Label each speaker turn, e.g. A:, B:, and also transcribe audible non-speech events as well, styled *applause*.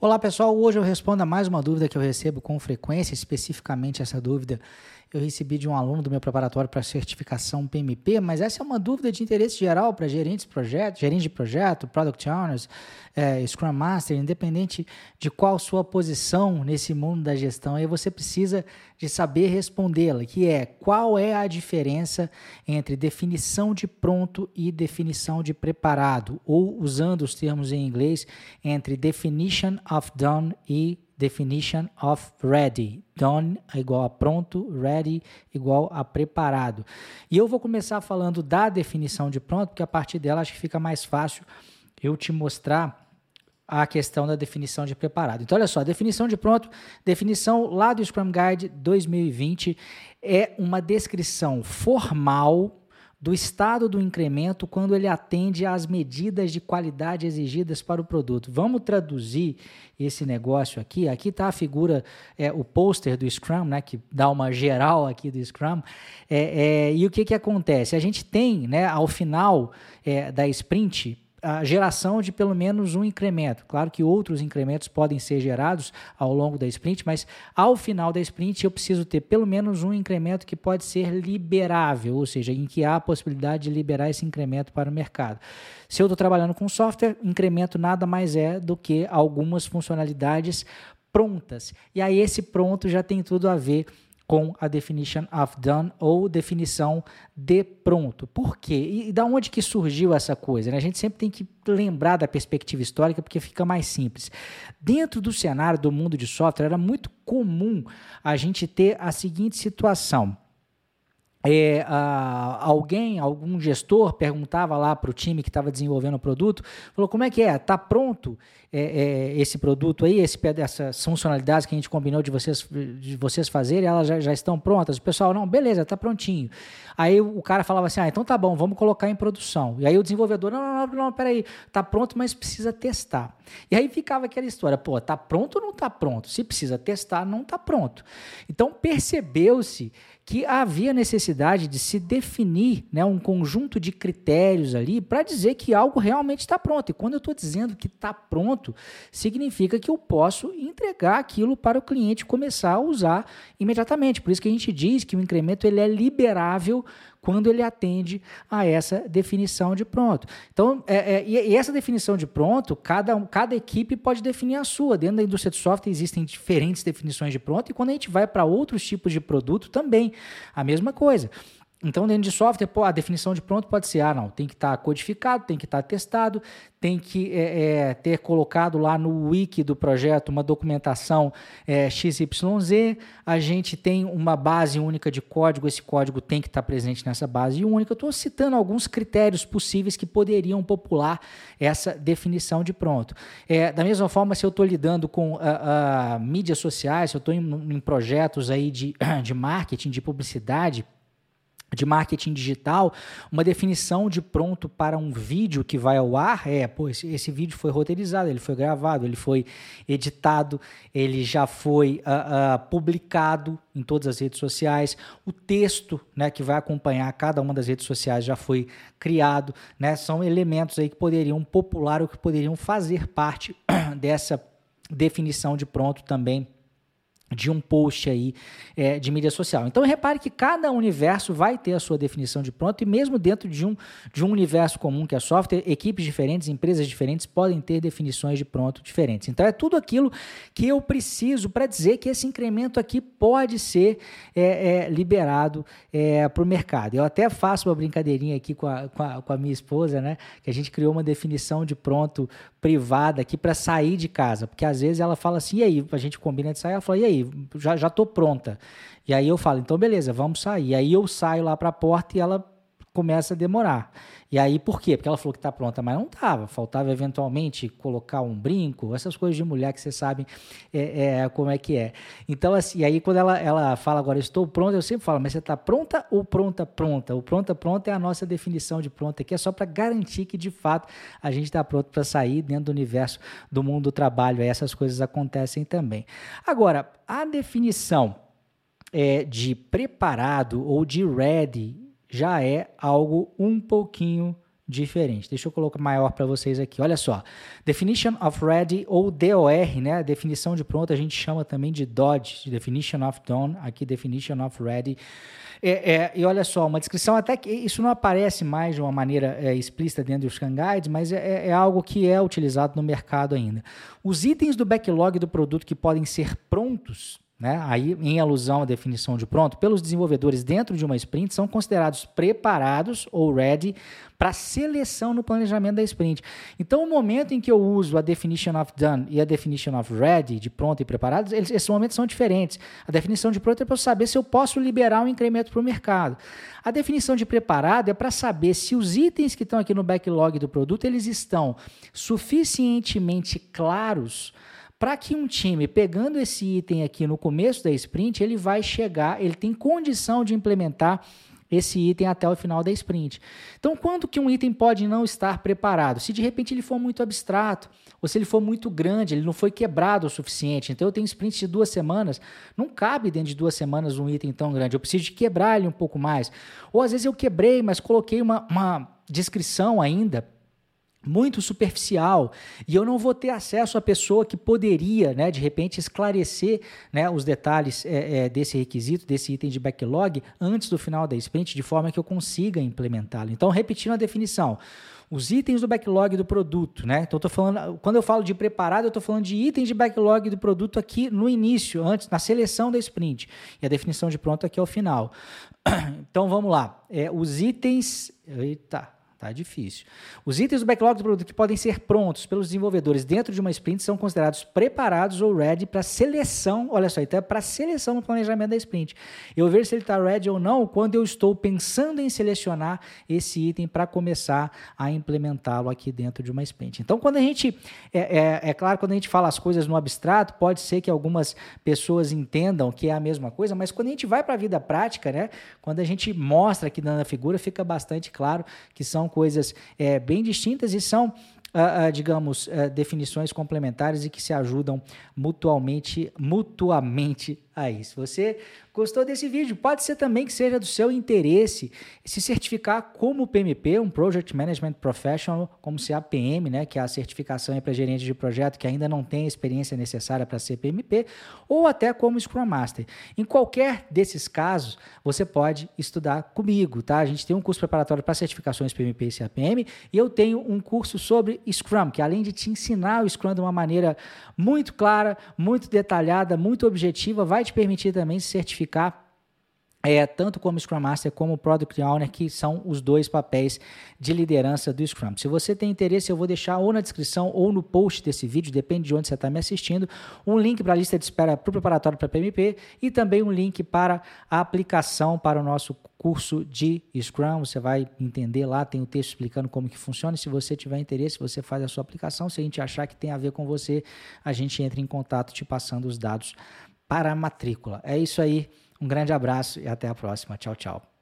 A: Olá pessoal, hoje eu respondo a mais uma dúvida que eu recebo com frequência, especificamente essa dúvida. Eu recebi de um aluno do meu preparatório para certificação PMP, mas essa é uma dúvida de interesse geral para gerentes de projeto, gerentes de projeto, product owners, é, Scrum Master, independente de qual sua posição nesse mundo da gestão, aí você precisa de saber respondê-la, que é qual é a diferença entre definição de pronto e definição de preparado, ou usando os termos em inglês, entre definition of done e definition of ready. Done é igual a pronto, ready igual a preparado. E eu vou começar falando da definição de pronto, porque a partir dela acho que fica mais fácil eu te mostrar a questão da definição de preparado. Então, olha só, definição de pronto, definição lá do Scrum Guide 2020 é uma descrição formal do estado do incremento quando ele atende às medidas de qualidade exigidas para o produto. Vamos traduzir esse negócio aqui. Aqui está a figura, é, o pôster do Scrum, né, que dá uma geral aqui do Scrum. É, é, e o que, que acontece? A gente tem, né, ao final é, da sprint, a geração de pelo menos um incremento. Claro que outros incrementos podem ser gerados ao longo da sprint, mas ao final da sprint eu preciso ter pelo menos um incremento que pode ser liberável, ou seja, em que há a possibilidade de liberar esse incremento para o mercado. Se eu estou trabalhando com software, incremento nada mais é do que algumas funcionalidades prontas. E aí esse pronto já tem tudo a ver com a definition of done ou definição de pronto. Por quê? E, e da onde que surgiu essa coisa? Né? A gente sempre tem que lembrar da perspectiva histórica porque fica mais simples. Dentro do cenário do mundo de software era muito comum a gente ter a seguinte situação é, alguém, algum gestor perguntava lá para o time que estava desenvolvendo o produto, falou como é que é, está pronto é, é, esse produto aí, esse, essas funcionalidades que a gente combinou de vocês, de vocês fazerem, elas já, já estão prontas? O pessoal, não, beleza, está prontinho. Aí o cara falava assim, ah, então tá bom, vamos colocar em produção. E aí o desenvolvedor, não, não, não, não peraí, está pronto, mas precisa testar. E aí ficava aquela história, pô, está pronto ou não está pronto? Se precisa testar, não está pronto. Então percebeu-se que havia necessidade de se definir né, um conjunto de critérios ali para dizer que algo realmente está pronto. E quando eu estou dizendo que está pronto, significa que eu posso entregar aquilo para o cliente começar a usar imediatamente. Por isso que a gente diz que o incremento ele é liberável quando ele atende a essa definição de pronto. Então, é, é, e essa definição de pronto, cada, cada equipe pode definir a sua. Dentro da indústria de software existem diferentes definições de pronto, e quando a gente vai para outros tipos de produto, também a mesma coisa. Então, dentro de software, pô, a definição de pronto pode ser, ah, não, tem que estar tá codificado, tem que estar tá testado, tem que é, é, ter colocado lá no wiki do projeto uma documentação é, XYZ, a gente tem uma base única de código, esse código tem que estar tá presente nessa base única. Estou citando alguns critérios possíveis que poderiam popular essa definição de pronto. É, da mesma forma, se eu estou lidando com uh, uh, mídias sociais, se eu estou em, em projetos aí de, *coughs* de marketing, de publicidade, de marketing digital, uma definição de pronto para um vídeo que vai ao ar é, pô, esse, esse vídeo foi roteirizado, ele foi gravado, ele foi editado, ele já foi uh, uh, publicado em todas as redes sociais, o texto né, que vai acompanhar cada uma das redes sociais já foi criado, né, são elementos aí que poderiam popular ou que poderiam fazer parte *clears throat* dessa definição de pronto também de um post aí é, de mídia social. Então repare que cada universo vai ter a sua definição de pronto e mesmo dentro de um, de um universo comum que é software, equipes diferentes, empresas diferentes podem ter definições de pronto diferentes. Então é tudo aquilo que eu preciso para dizer que esse incremento aqui pode ser é, é, liberado é, para o mercado. Eu até faço uma brincadeirinha aqui com a, com a, com a minha esposa, né? Que a gente criou uma definição de pronto privada aqui para sair de casa, porque às vezes ela fala assim, e aí, a gente combina de sair, ela fala, e aí, já, já tô pronta. E aí eu falo, então beleza, vamos sair. E aí eu saio lá para a porta e ela começa a demorar. E aí por quê? Porque ela falou que está pronta, mas não estava. Faltava eventualmente colocar um brinco, essas coisas de mulher que vocês sabem é, é, como é que é. Então, assim, aí quando ela, ela fala agora, estou pronta, eu sempre falo, mas você está pronta ou pronta, pronta? O pronta, pronta é a nossa definição de pronta aqui, é só para garantir que de fato a gente está pronto para sair dentro do universo do mundo do trabalho. Aí essas coisas acontecem também. Agora, a definição é, de preparado ou de ready já é algo um pouquinho diferente. Deixa eu colocar maior para vocês aqui. Olha só. Definition of Ready ou DOR, né? Definição de pronto a gente chama também de DOD, Definition of Done, aqui Definition of Ready. É, é, e olha só, uma descrição até que isso não aparece mais de uma maneira é, explícita dentro dos Scan Guides, mas é, é, algo que é utilizado no mercado ainda. Os itens do backlog do produto que podem ser prontos né? Aí, em alusão à definição de pronto, pelos desenvolvedores dentro de uma sprint, são considerados preparados ou ready para seleção no planejamento da sprint. Então, o momento em que eu uso a definition of done e a definition of ready, de pronto e preparado, eles, esses momentos são diferentes. A definição de pronto é para eu saber se eu posso liberar um incremento para o mercado. A definição de preparado é para saber se os itens que estão aqui no backlog do produto, eles estão suficientemente claros para que um time, pegando esse item aqui no começo da sprint, ele vai chegar, ele tem condição de implementar esse item até o final da sprint. Então, quando que um item pode não estar preparado? Se de repente ele for muito abstrato, ou se ele for muito grande, ele não foi quebrado o suficiente. Então, eu tenho sprint de duas semanas, não cabe dentro de duas semanas um item tão grande. Eu preciso de quebrar ele um pouco mais. Ou às vezes eu quebrei, mas coloquei uma, uma descrição ainda muito superficial e eu não vou ter acesso à pessoa que poderia, né, de repente, esclarecer né, os detalhes é, é, desse requisito, desse item de backlog antes do final da sprint, de forma que eu consiga implementá-lo. Então, repetindo a definição, os itens do backlog do produto, né? Então, tô falando, quando eu falo de preparado, eu estou falando de itens de backlog do produto aqui no início, antes, na seleção da sprint. E a definição de pronto aqui ao final. *clears throat* Então, vamos lá. É, os itens. Eita, Tá difícil. Os itens do backlog do produto que podem ser prontos pelos desenvolvedores dentro de uma sprint são considerados preparados ou ready para seleção. Olha só, então é para seleção no planejamento da sprint. Eu ver se ele está ready ou não quando eu estou pensando em selecionar esse item para começar a implementá-lo aqui dentro de uma sprint. Então, quando a gente. É, é, é claro, quando a gente fala as coisas no abstrato, pode ser que algumas pessoas entendam que é a mesma coisa, mas quando a gente vai para a vida prática, né? Quando a gente mostra aqui na figura, fica bastante claro que são coisas é, bem distintas e são Uh, uh, digamos, uh, definições complementares e que se ajudam mutuamente, mutuamente aí. Se você gostou desse vídeo, pode ser também que seja do seu interesse se certificar como PMP, um Project Management Professional, como CAPM, né, que é a certificação para gerente de projeto que ainda não tem a experiência necessária para ser PMP, ou até como Scrum Master. Em qualquer desses casos, você pode estudar comigo, tá? A gente tem um curso preparatório para certificações PMP e CAPM, e eu tenho um curso sobre Scrum, que além de te ensinar o Scrum de uma maneira muito clara, muito detalhada, muito objetiva, vai te permitir também se certificar é, tanto como Scrum Master como Product Owner, que são os dois papéis de liderança do Scrum. Se você tem interesse, eu vou deixar ou na descrição ou no post desse vídeo, depende de onde você está me assistindo, um link para a lista de espera para o preparatório para PMP e também um link para a aplicação para o nosso curso de Scrum. Você vai entender lá, tem o texto explicando como que funciona. Se você tiver interesse, você faz a sua aplicação. Se a gente achar que tem a ver com você, a gente entra em contato te passando os dados para a matrícula. É isso aí. Um grande abraço e até a próxima. Tchau, tchau.